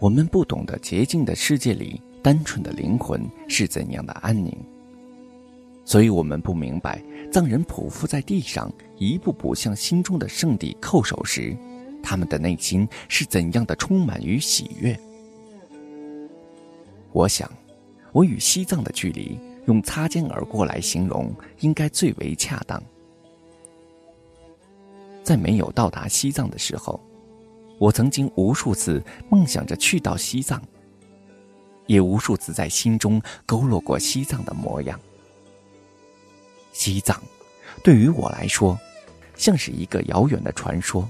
我们不懂得洁净的世界里单纯的灵魂是怎样的安宁，所以我们不明白藏人匍匐在地上，一步步向心中的圣地叩首时，他们的内心是怎样的充满与喜悦。我想，我与西藏的距离用擦肩而过来形容，应该最为恰当。在没有到达西藏的时候。我曾经无数次梦想着去到西藏，也无数次在心中勾勒过西藏的模样。西藏，对于我来说，像是一个遥远的传说，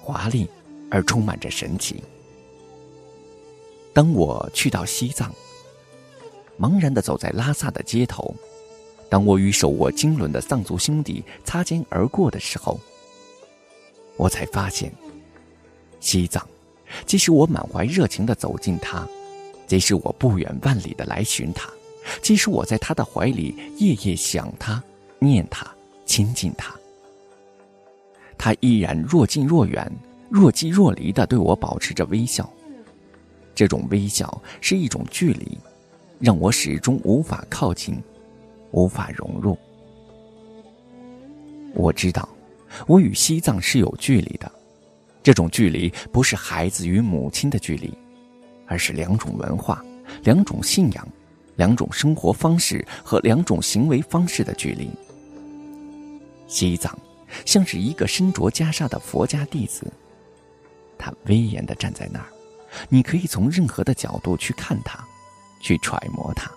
华丽而充满着神奇。当我去到西藏，茫然的走在拉萨的街头，当我与手握经纶的藏族兄弟擦肩而过的时候，我才发现。西藏，即使我满怀热情的走进它，即使我不远万里的来寻它，即使我在他的怀里夜夜想他、念他、亲近他，他依然若近若远、若即若离的对我保持着微笑。这种微笑是一种距离，让我始终无法靠近，无法融入。我知道，我与西藏是有距离的。这种距离不是孩子与母亲的距离，而是两种文化、两种信仰、两种生活方式和两种行为方式的距离。西藏像是一个身着袈裟的佛家弟子，他威严地站在那儿，你可以从任何的角度去看他，去揣摩他，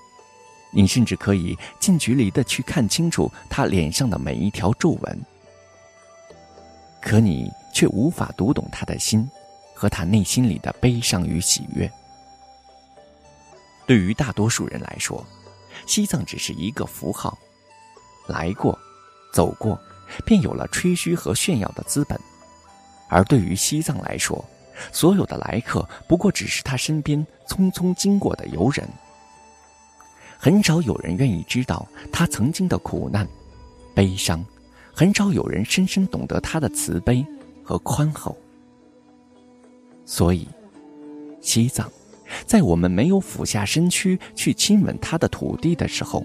你甚至可以近距离的去看清楚他脸上的每一条皱纹。可你。却无法读懂他的心，和他内心里的悲伤与喜悦。对于大多数人来说，西藏只是一个符号，来过，走过，便有了吹嘘和炫耀的资本；而对于西藏来说，所有的来客不过只是他身边匆匆经过的游人。很少有人愿意知道他曾经的苦难、悲伤，很少有人深深懂得他的慈悲。和宽厚，所以，西藏，在我们没有俯下身躯去亲吻它的土地的时候，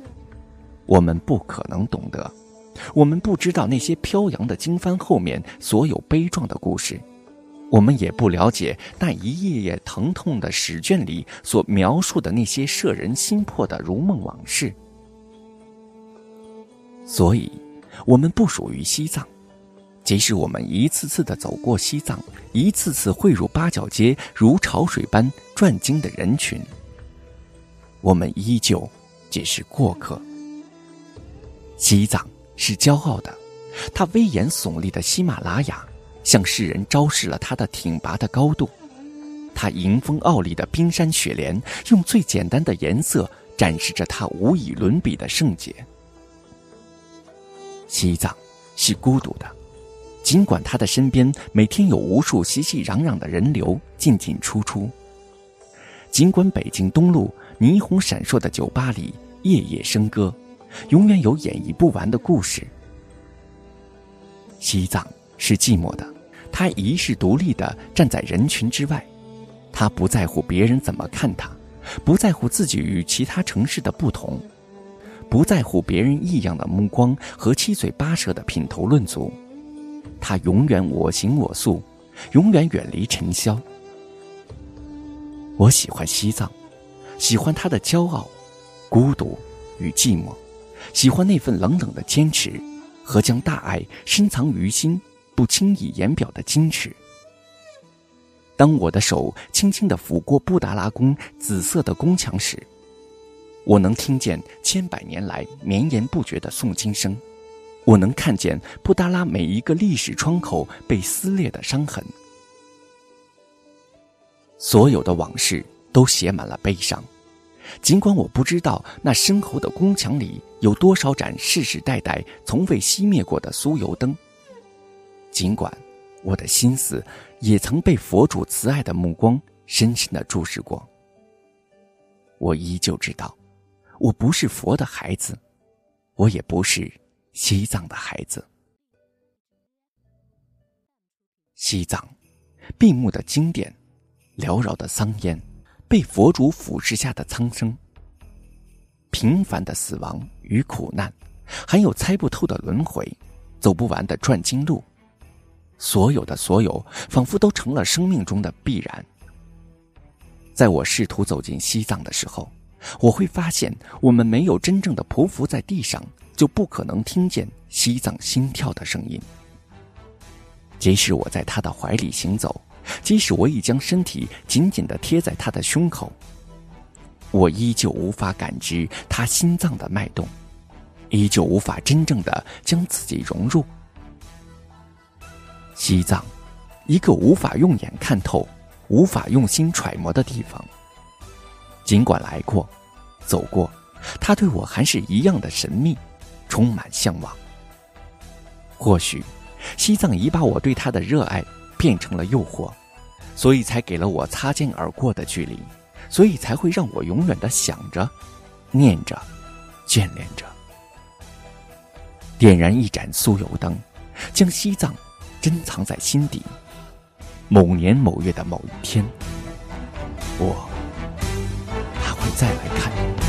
我们不可能懂得，我们不知道那些飘扬的经幡后面所有悲壮的故事，我们也不了解那一页页疼痛的史卷里所描述的那些摄人心魄的如梦往事。所以，我们不属于西藏。即使我们一次次的走过西藏，一次次汇入八角街如潮水般转经的人群，我们依旧只是过客。西藏是骄傲的，它威严耸立的喜马拉雅，向世人昭示了它的挺拔的高度；它迎风傲立的冰山雪莲，用最简单的颜色展示着它无以伦比的圣洁。西藏是孤独的。尽管他的身边每天有无数熙熙攘攘的人流进进出出，尽管北京东路霓虹闪烁的酒吧里夜夜笙歌，永远有演绎不完的故事。西藏是寂寞的，他一世独立的站在人群之外，他不在乎别人怎么看他，不在乎自己与其他城市的不同，不在乎别人异样的目光和七嘴八舌的品头论足。他永远我行我素，永远远离尘嚣。我喜欢西藏，喜欢他的骄傲、孤独与寂寞，喜欢那份冷冷的坚持和将大爱深藏于心、不轻易言表的矜持。当我的手轻轻的抚过布达拉宫紫色的宫墙时，我能听见千百年来绵延不绝的诵经声。我能看见布达拉每一个历史窗口被撕裂的伤痕，所有的往事都写满了悲伤。尽管我不知道那深厚的宫墙里有多少盏世世代代从未熄灭过的酥油灯，尽管我的心思也曾被佛主慈爱的目光深深的注视过，我依旧知道，我不是佛的孩子，我也不是。西藏的孩子，西藏，闭目的经典，缭绕的桑烟，被佛祖俯视下的苍生，平凡的死亡与苦难，还有猜不透的轮回，走不完的转经路，所有的所有，仿佛都成了生命中的必然。在我试图走进西藏的时候，我会发现，我们没有真正的匍匐在地上，就不可能听见西藏心跳的声音。即使我在他的怀里行走，即使我已将身体紧紧的贴在他的胸口，我依旧无法感知他心脏的脉动，依旧无法真正的将自己融入西藏，一个无法用眼看透。无法用心揣摩的地方。尽管来过，走过，他对我还是一样的神秘，充满向往。或许，西藏已把我对他的热爱变成了诱惑，所以才给了我擦肩而过的距离，所以才会让我永远的想着、念着、眷恋着。点燃一盏酥油灯，将西藏珍藏在心底。某年某月的某一天，我再来看。